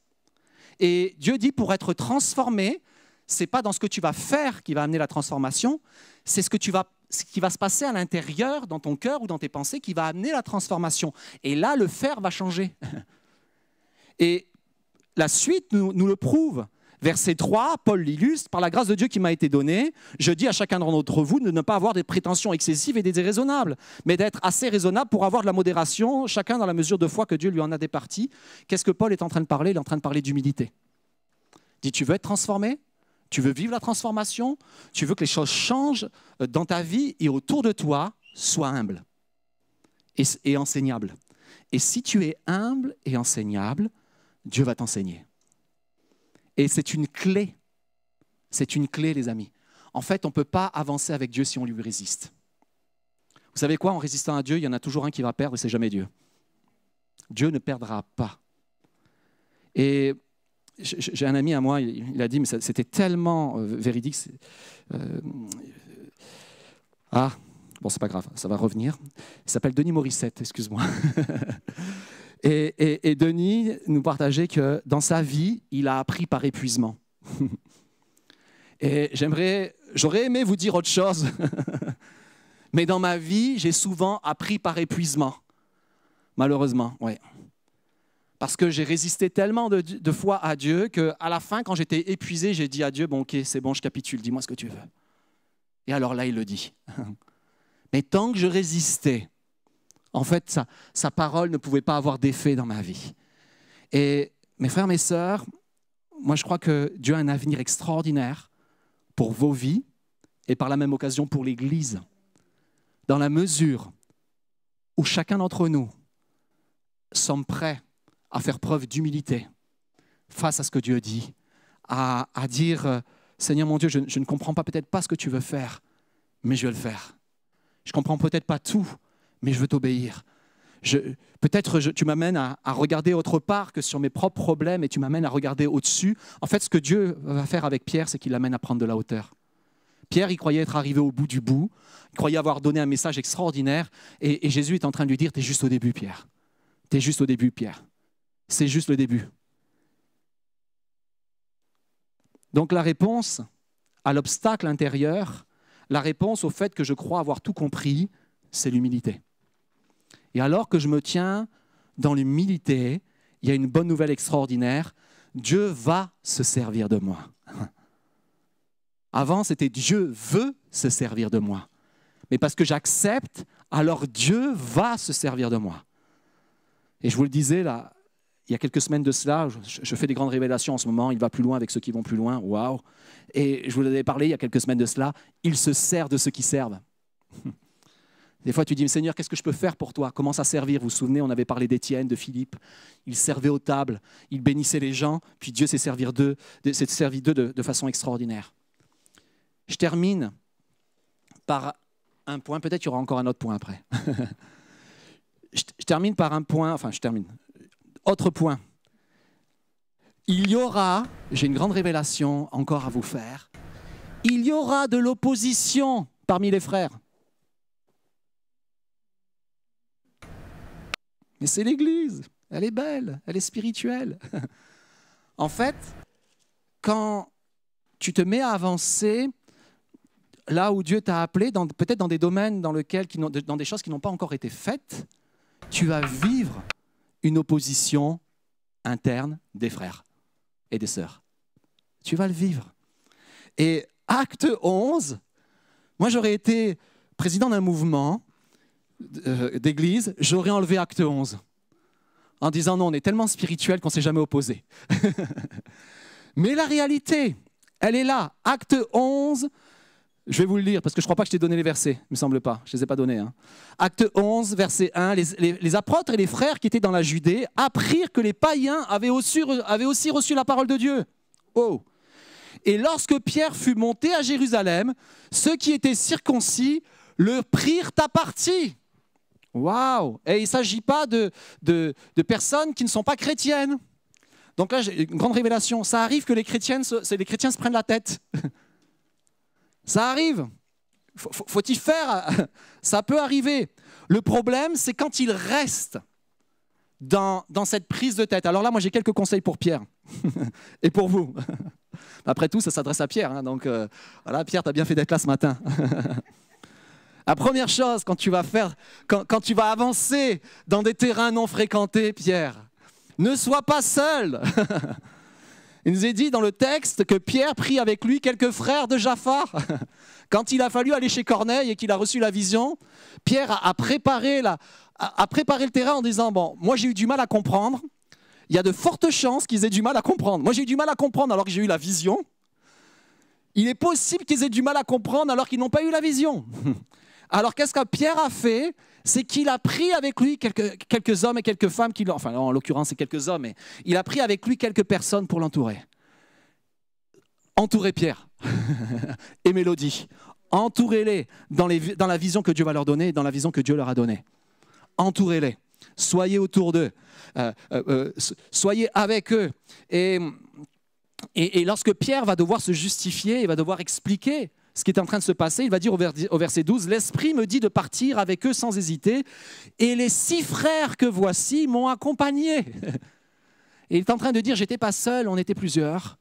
Et Dieu dit pour être transformé, c'est pas dans ce que tu vas faire qui va amener la transformation, c'est ce que tu vas ce qui va se passer à l'intérieur, dans ton cœur ou dans tes pensées, qui va amener la transformation. Et là, le faire va changer. Et la suite nous, le prouve. Verset 3, Paul l'illustre, par la grâce de Dieu qui m'a été donnée, je dis à chacun d'entre vous de ne pas avoir des prétentions excessives et des déraisonnables, mais d'être assez raisonnable pour avoir de la modération, chacun dans la mesure de foi que Dieu lui en a départi. Qu'est-ce que Paul est en train de parler? Il est en train de parler d'humilité. Dit, tu veux être transformé? Tu veux vivre la transformation? Tu veux que les choses changent euh, dans ta vie et autour de toi Sois humble et, enseignable. Et si tu es humble et enseignable, Dieu va t'enseigner. Et c'est une clé. C'est une clé, les amis. En fait, on ne peut pas avancer avec Dieu si on lui résiste. Vous savez quoi? En résistant à Dieu, il y en a toujours un qui va perdre et c'est jamais Dieu. Dieu ne perdra pas. Et j'ai un ami à moi, il a dit, mais c'était tellement euh, véridique. Euh, ah, bon, c'est pas grave, ça va revenir. Il s'appelle Denis Morissette, excuse-moi. Et, Denis nous partageait que dans sa vie, il a appris par épuisement. et j'aimerais, j'aurais aimé vous dire autre chose, mais dans ma vie, j'ai souvent appris par épuisement, malheureusement, oui. Parce que j'ai résisté tellement de, fois à Dieu qu'à la fin, quand j'étais épuisé, j'ai dit à Dieu, bon ok, c'est bon, je capitule, dis-moi ce que tu veux. Et alors là, il le dit. Mais tant que je résistais, en fait, sa, parole ne pouvait pas avoir d'effet dans ma vie. Et mes frères, mes sœurs, moi je crois que Dieu a un avenir extraordinaire pour vos vies et par la même occasion pour l'Église, dans la mesure où chacun d'entre nous sommes prêts à faire preuve d'humilité face à ce que Dieu dit, à, dire, Seigneur mon Dieu, je, ne comprends pas peut-être pas ce que tu veux faire, mais je vais le faire. Je comprends peut-être pas tout, mais je veux t'obéir. Peut-être tu m'amènes à, regarder autre part que sur mes propres problèmes et tu m'amènes à regarder au-dessus. En fait, ce que Dieu va faire avec Pierre, c'est qu'il l'amène à prendre de la hauteur. Pierre, il croyait être arrivé au bout du bout, il croyait avoir donné un message extraordinaire, et, et Jésus est en train de lui dire, tu es juste au début, Pierre. Tu es juste au début, Pierre. C'est juste le début. Donc la réponse à l'obstacle intérieur, la réponse au fait que je crois avoir tout compris, c'est l'humilité. Et alors que je me tiens dans l'humilité, il y a une bonne nouvelle extraordinaire. Dieu va se servir de moi. Avant, c'était Dieu veut se servir de moi. Mais parce que j'accepte, alors Dieu va se servir de moi. Et je vous le disais là, il y a quelques semaines de cela, je, fais des grandes révélations en ce moment. Il va plus loin avec ceux qui vont plus loin. Waouh! Et je vous l'avais parlé il y a quelques semaines de cela. Il se sert de ceux qui servent. Des fois, tu dis, Seigneur, qu'est-ce que je peux faire pour toi? Comment ça servir? Vous vous souvenez, on avait parlé d'Étienne, de Philippe. Il servait aux tables, il bénissait les gens, puis Dieu s'est servi d'eux de, de, façon extraordinaire. Je termine par un point, peut-être qu'il y aura encore un autre point après. je termine par un point, enfin, je termine. Autre point. Il y aura, j'ai une grande révélation encore à vous faire, il y aura de l'opposition parmi les frères. Mais c'est l'Église. Elle est belle, elle est spirituelle. en fait, quand tu te mets à avancer là où Dieu t'a appelé, peut-être dans des domaines dans, dans des choses qui n'ont pas encore été faites, tu vas vivre une opposition interne des frères et des sœurs. Tu vas le vivre. Et acte 11, moi j'aurais été président d'un mouvement euh, d'église, j'aurais enlevé acte 11 en disant non, on est tellement spirituel qu'on ne s'est jamais opposé. Mais la réalité, elle est là. Acte 11, Je vais vous le lire parce que je ne crois pas que je t'ai donné les versets, il me semble pas, je ne les ai pas donnés. Hein. Acte 11, verset 1, les, apôtres et les frères qui étaient dans la Judée apprirent que les païens avaient aussi, reçu la parole de Dieu. Oh Et lorsque Pierre fut monté à Jérusalem, ceux qui étaient circoncis le prirent à partie. Waouh Et il ne s'agit pas de, de, personnes qui ne sont pas chrétiennes. Donc là, j'ai une grande révélation. Ça arrive que les, chrétiennes, les chrétiens se prennent la tête. Ça arrive. Faut y faire Ça peut arriver. Le problème, c'est quand il reste dans, dans cette prise de tête. Alors là, moi, j'ai quelques conseils pour Pierre et pour vous. Après tout, ça s'adresse à Pierre. Hein, donc euh, voilà, Pierre, tu as bien fait d'être là ce matin. La première chose, quand tu vas faire, quand, quand tu vas avancer dans des terrains non fréquentés, Pierre, ne sois pas seul. Il nous est dit dans le texte que Pierre prit avec lui quelques frères de Jaffa. Quand il a fallu aller chez Corneille et qu'il a reçu la vision, Pierre a préparé, le terrain en disant, bon, moi j'ai eu du mal à comprendre, il y a de fortes chances qu'ils aient du mal à comprendre. Moi j'ai eu du mal à comprendre alors que j'ai eu la vision. Il est possible qu'ils aient du mal à comprendre alors qu'ils n'ont pas eu la vision. Alors qu'est-ce que Pierre a fait? C'est qu'il a pris avec lui quelques, hommes et quelques femmes, qui, enfin en l'occurrence c'est quelques hommes, mais il a pris avec lui quelques personnes pour l'entourer. Entourez Pierre et Mélodie. Entourez-les dans, dans la vision que Dieu va leur donner, dans la vision que Dieu leur a donnée. Entourez-les. Soyez autour d'eux. Euh, euh, euh, soyez avec eux. Et, et, et, lorsque Pierre va devoir se justifier, il va devoir expliquer ce qui est en train de se passer. Il va dire au verset 12, L'Esprit me dit de partir avec eux sans hésiter, et les six frères que voici m'ont accompagné. Et il est en train de dire, j'étais pas seul, on était plusieurs.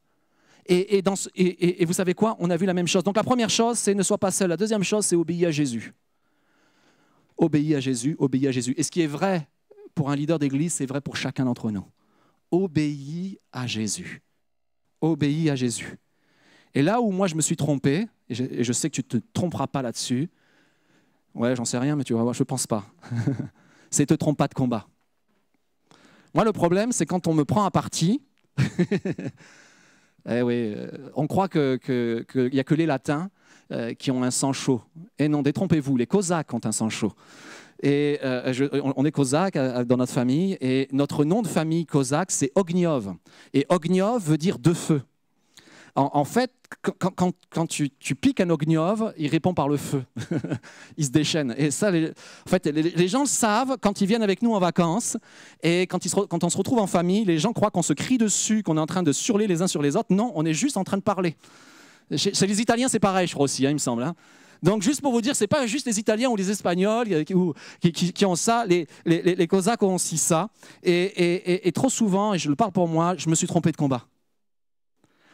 Et, et, vous savez quoi? On a vu la même chose. Donc la première chose, c'est ne sois pas seul. La deuxième chose, c'est obéir à Jésus. Obéis à Jésus, obéis à Jésus. Et ce qui est vrai pour un leader d'église, c'est vrai pour chacun d'entre nous. Obéis à Jésus. Obéis à Jésus. Et là où moi je me suis trompé, et je, sais que tu ne te tromperas pas là-dessus. Ouais, j'en sais rien, mais tu vas voir, je ne pense pas. c'est te trompe pas de combat. Moi, le problème, c'est quand on me prend à partie. eh oui, euh, on croit qu'il que, n'y a que les latins euh, qui ont un sang chaud. Et non, détrompez-vous, les Cosaques ont un sang chaud. Et euh, on est Cosaque dans notre famille, et notre nom de famille Cosaque, c'est Ogniov. Et Ogniov veut dire de feu. En, fait, quand, tu, piques un ogniov, il répond par le feu. il se déchaîne. Et ça, les, en fait, les, gens le savent quand ils viennent avec nous en vacances. Et quand, on se retrouve en famille, les gens croient qu'on se crie dessus, qu'on est en train de surler les uns sur les autres. Non, on est juste en train de parler. Chez, les Italiens, c'est pareil, je crois aussi, hein, il me semble. Hein. Donc, juste pour vous dire, c'est pas juste les Italiens ou les Espagnols qui, ont ça, les, les, Cosaques ont aussi ça. et, trop souvent, et je le parle pour moi, je me suis trompé de combat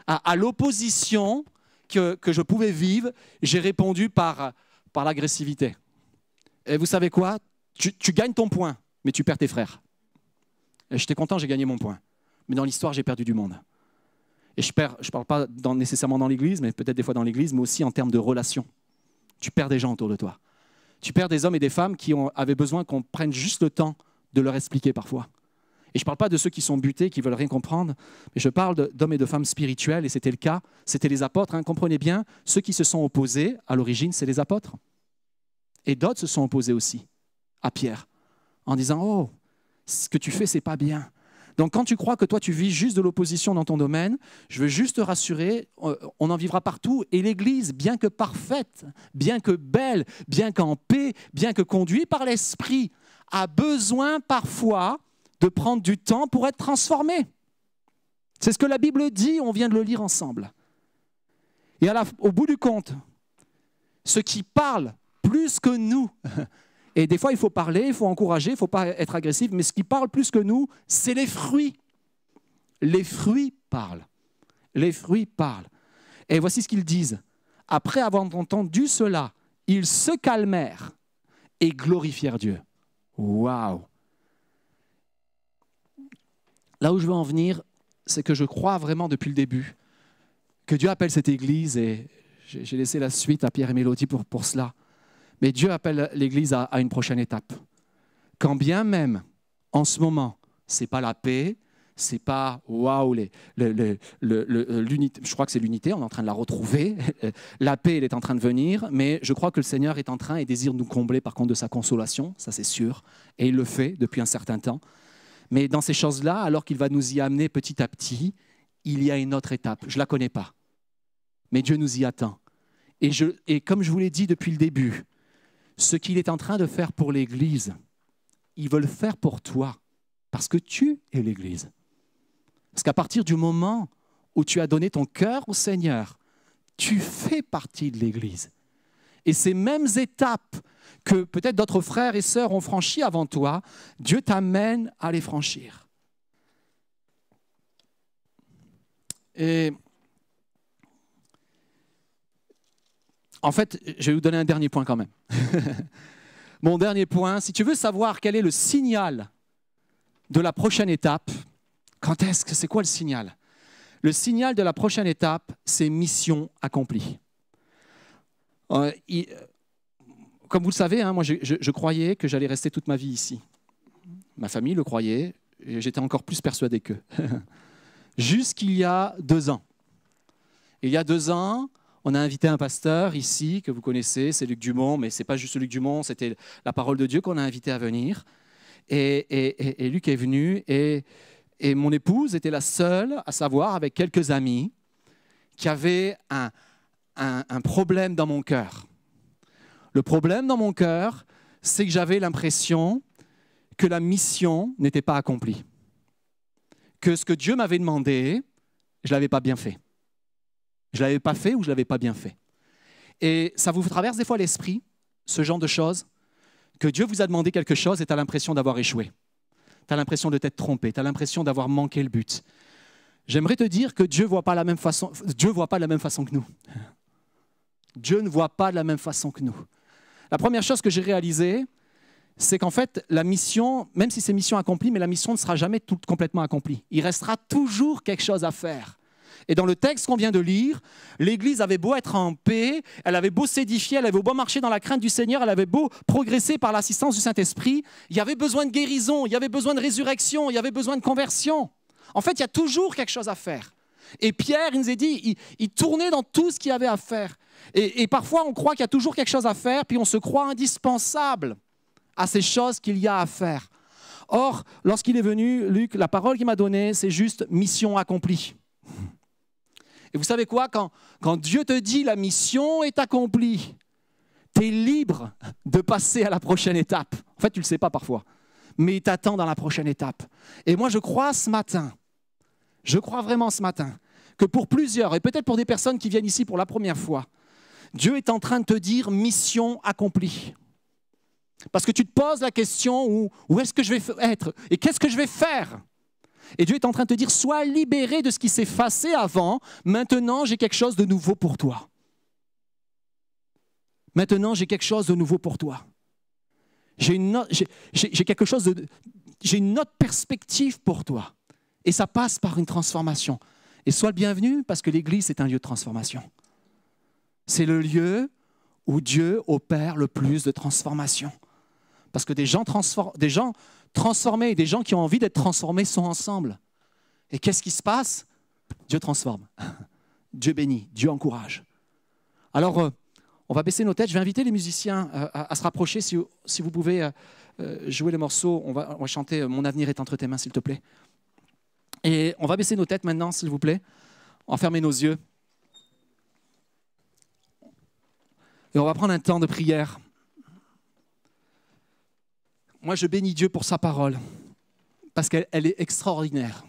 à, l'opposition que, je pouvais vivre, j'ai répondu par, l'agressivité. Et vous savez quoi? Tu, gagnes ton point, mais tu perds tes frères. Et j'étais content, j'ai gagné mon point. Mais dans l'histoire, j'ai perdu du monde. Et je ne parle pas nécessairement dans l'Église, mais peut-être des fois dans l'Église, mais aussi en termes de relations. Tu perds des gens autour de toi. Tu perds des hommes et des femmes qui avaient besoin qu'on prenne juste le temps de leur expliquer parfois. Et je ne parle pas de ceux qui sont butés, qui veulent rien comprendre, mais je parle d'hommes et de femmes spirituels, et c'était le cas, c'était les apôtres. Hein. comprenez bien, ceux qui se sont opposés, à l'origine, c'est les apôtres. Et d'autres se sont opposés aussi à Pierre, en disant, oh, ce que tu fais, c'est pas bien. Donc quand tu crois que toi, tu vis juste de l'opposition dans ton domaine, je veux juste te rassurer, euh, on en vivra partout. Et l'Église, bien que parfaite, bien que belle, bien qu'en paix, bien que conduite par l'Esprit, a besoin parfois de prendre du temps pour être transformé. C'est ce que la Bible dit, on vient de le lire ensemble. Et au bout du compte, ce qui parle plus que nous, et des fois il faut parler, il faut encourager, il ne faut pas être agressif, mais ce qui parle plus que nous, c'est les fruits. Les fruits parlent. Les fruits parlent. Et voici ce qu'ils disent. Après avoir entendu cela, ils se calmèrent et glorifièrent Dieu. Waouh Là où je veux en venir, c'est que je crois vraiment depuis le début que Dieu appelle cette Église, et j'ai laissé la suite à Pierre et Mélodie pour, pour cela, mais Dieu appelle l'Église à, une prochaine étape. Quand bien même, en ce moment, ce n'est pas la paix, c'est pas waouh, l'unité. Je crois que c'est l'unité, on est en train de la retrouver. La paix, elle est en train de venir, mais je crois que le Seigneur est en train et désire nous combler par contre de sa consolation, ça c'est sûr, et il le fait depuis un certain temps. Mais dans ces choses-là, alors qu'il va nous y amener petit à petit, il y a une autre étape. Je la connais pas, mais Dieu nous y attend. Et, et comme je vous l'ai dit depuis le début, ce qu'il est en train de faire pour l'Église, il veut le faire pour toi, parce que tu es l'Église. Parce qu'à partir du moment où tu as donné ton cœur au Seigneur, tu fais partie de l'Église. Et ces mêmes étapes que peut-être d'autres frères et sœurs ont franchies avant toi, Dieu t'amène à les franchir. Et en fait, je vais vous donner un dernier point quand même. Mon dernier point, si tu veux savoir quel est le signal de la prochaine étape, quand est-ce que c'est quoi le signal? Le signal de la prochaine étape, c'est mission accomplie. Euh, comme vous le savez, hein, moi je, croyais que j'allais rester toute ma vie ici. Ma famille le croyait, et j'étais encore plus persuadé qu'eux. Jusqu'il y a deux ans. il y a deux ans, on a invité un pasteur ici que vous connaissez, c'est Luc Dumont, mais ce n'est pas juste Luc Dumont, c'était la parole de Dieu qu'on a invité à venir. Et, Luc est venu et mon épouse était la seule à savoir, avec quelques amis, qui avait un, un, problème dans mon cœur. Le problème dans mon cœur, c'est que j'avais l'impression que la mission n'était pas accomplie. Que ce que Dieu m'avait demandé, je ne l'avais pas bien fait. Je ne l'avais pas fait ou je ne l'avais pas bien fait. Et ça vous traverse des fois l'esprit, ce genre de choses, que Dieu vous a demandé quelque chose et tu as l'impression d'avoir échoué tu as l'impression de t'être trompé, tu as l'impression d'avoir manqué le but. J'aimerais te dire que Dieu ne voit pas voit pas de la même façon que nous. Dieu ne voit pas de la même façon que nous. La première chose que j'ai réalisée, c'est qu'en fait, la mission, même si c'est mission accomplie, mais la mission ne sera jamais complètement accomplie. Il restera toujours quelque chose à faire. Et dans le texte qu'on vient de lire, l'Église avait beau être en paix, elle avait beau s'édifier, elle avait beau marcher dans la crainte du Seigneur, elle avait beau progresser par l'assistance du Saint-Esprit, il y avait besoin de guérison, il y avait besoin de résurrection, il y avait besoin de conversion. En fait, il y a toujours quelque chose à faire. Et Pierre, il nous a dit, il, tournait dans tout ce qu'il avait à faire. Et, et parfois, on croit qu'il y a toujours quelque chose à faire, puis on se croit indispensable à ces choses qu'il y a à faire. Or, lorsqu'il est venu, Luc, la parole qu'il m'a donnée, c'est juste mission accomplie. Et vous savez quoi? Quand, quand Dieu te dit la mission est accomplie, tu es libre de passer à la prochaine étape. En fait, tu ne le sais pas parfois, mais il t'attend dans la prochaine étape. Et moi, je crois ce matin, je crois vraiment ce matin, que pour plusieurs, et peut-être pour des personnes qui viennent ici pour la première fois, Dieu est en train de te dire mission accomplie. Parce que tu te poses la question où, est-ce que je vais être et qu'est-ce que je vais faire? Et Dieu est en train de te dire, sois libéré de ce qui s'est passé avant. Maintenant, j'ai quelque chose de nouveau pour toi. Maintenant, j'ai quelque chose de nouveau pour toi. J'ai une autre perspective pour toi. Et ça passe par une transformation. Et sois le bienvenu parce que l'Église est un lieu de transformation. C'est le lieu où Dieu opère le plus de transformation. Parce que des gens, transformés, des gens qui ont envie d'être transformés sont ensemble. Et qu'est-ce qui se passe? Dieu transforme. Dieu bénit, Dieu encourage. Alors, euh, on va baisser nos têtes. Je vais inviter les musiciens euh, à, se rapprocher. Si, vous pouvez euh, jouer les morceaux, on va, chanter Mon avenir est entre tes mains, s'il te plaît. Et on va baisser nos têtes maintenant, s'il vous plaît. Enfermer nos yeux. Et on va prendre un temps de prière moi je bénis Dieu pour sa parole, parce qu'elle est extraordinaire.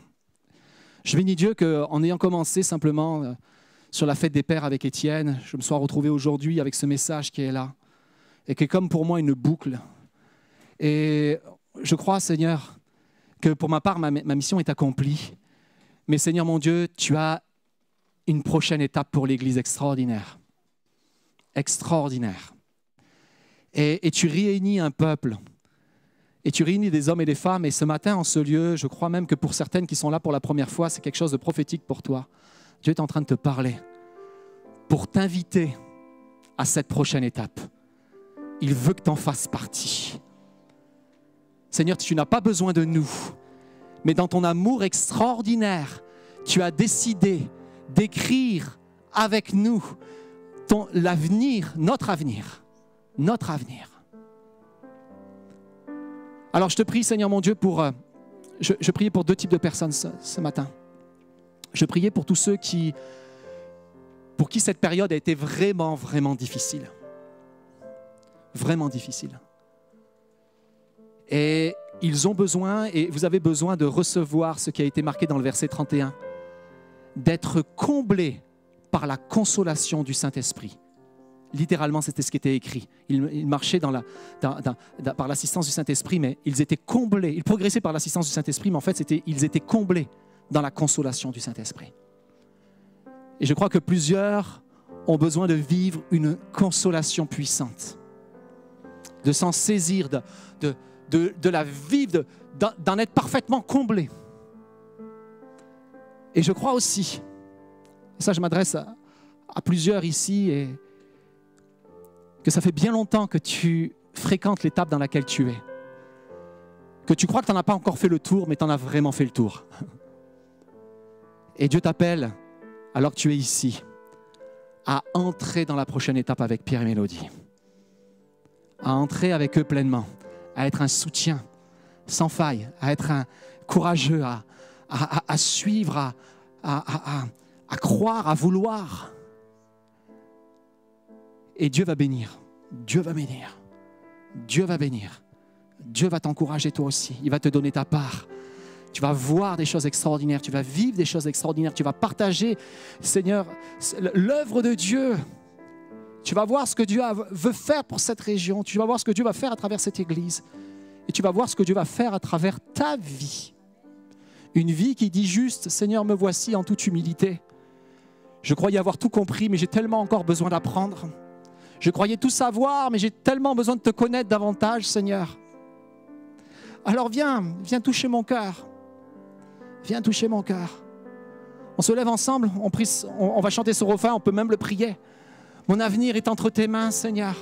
Je bénis Dieu qu'en ayant commencé simplement euh, sur la fête des pères avec Étienne, je me sois retrouvé aujourd'hui avec ce message qui est là, et qui est comme pour moi une boucle. Et je crois, Seigneur, que pour ma part, ma, mission est accomplie. Mais Seigneur mon Dieu, tu as une prochaine étape pour l'Église extraordinaire. Extraordinaire. Et, et tu réunis un peuple et tu réunis des hommes et des femmes. Et ce matin, en ce lieu, je crois même que pour certaines qui sont là pour la première fois, c'est quelque chose de prophétique pour toi. Dieu est en train de te parler pour t'inviter à cette prochaine étape. Il veut que tu en fasses partie. Seigneur, tu n'as pas besoin de nous, Mais dans ton amour extraordinaire, tu as décidé d'écrire avec nous l'avenir, notre avenir, notre avenir. Alors je te prie, Seigneur mon Dieu, pour... Euh, je, priais pour deux types de personnes ce, ce matin. Je priais pour tous ceux qui, pour qui cette période a été vraiment, vraiment difficile. Vraiment difficile. Et ils ont besoin, et vous avez besoin de recevoir ce qui a été marqué dans le verset 31, d'être comblés par la consolation du Saint-Esprit. Littéralement, c'était ce qui était écrit. Ils, marchaient par l'assistance du Saint-Esprit, mais ils étaient comblés. Ils progressaient par l'assistance du Saint-Esprit, mais en fait, ils étaient comblés dans la consolation du Saint-Esprit. Et je crois que plusieurs ont besoin de vivre une consolation puissante, de s'en saisir, de, de, la vivre, d'en être parfaitement comblé. Et je crois aussi, ça je m'adresse à, plusieurs ici, que ça fait bien longtemps que tu fréquentes l'étape dans laquelle tu es. Que tu crois que tu n'en as pas encore fait le tour, mais tu en as vraiment fait le tour. Et Dieu t'appelle, alors que tu es ici, à entrer dans la prochaine étape avec Pierre et Mélodie. À entrer avec eux pleinement, à être un soutien sans faille, à être un courageux, à, à suivre, à croire, à vouloir. Et Dieu va bénir. Dieu va bénir. Dieu va bénir. Dieu va t'encourager toi aussi. Il va te donner ta part. Tu vas voir des choses extraordinaires. Tu vas vivre des choses extraordinaires. Tu vas partager, Seigneur, l'œuvre de Dieu. Tu vas voir ce que Dieu veut faire pour cette région. Tu vas voir ce que Dieu va faire à travers cette église. Et tu vas voir ce que Dieu va faire à travers ta vie. Une vie qui dit juste, Seigneur, me voici en toute humilité. Je croyais avoir tout compris, mais j'ai tellement encore besoin d'apprendre. Je croyais tout savoir, mais j'ai tellement besoin de te connaître davantage, Seigneur. Alors viens, viens toucher mon cœur. Viens toucher mon cœur. On se lève ensemble, on, va chanter ce refrain, on peut même le prier. Mon avenir est entre tes mains, Seigneur.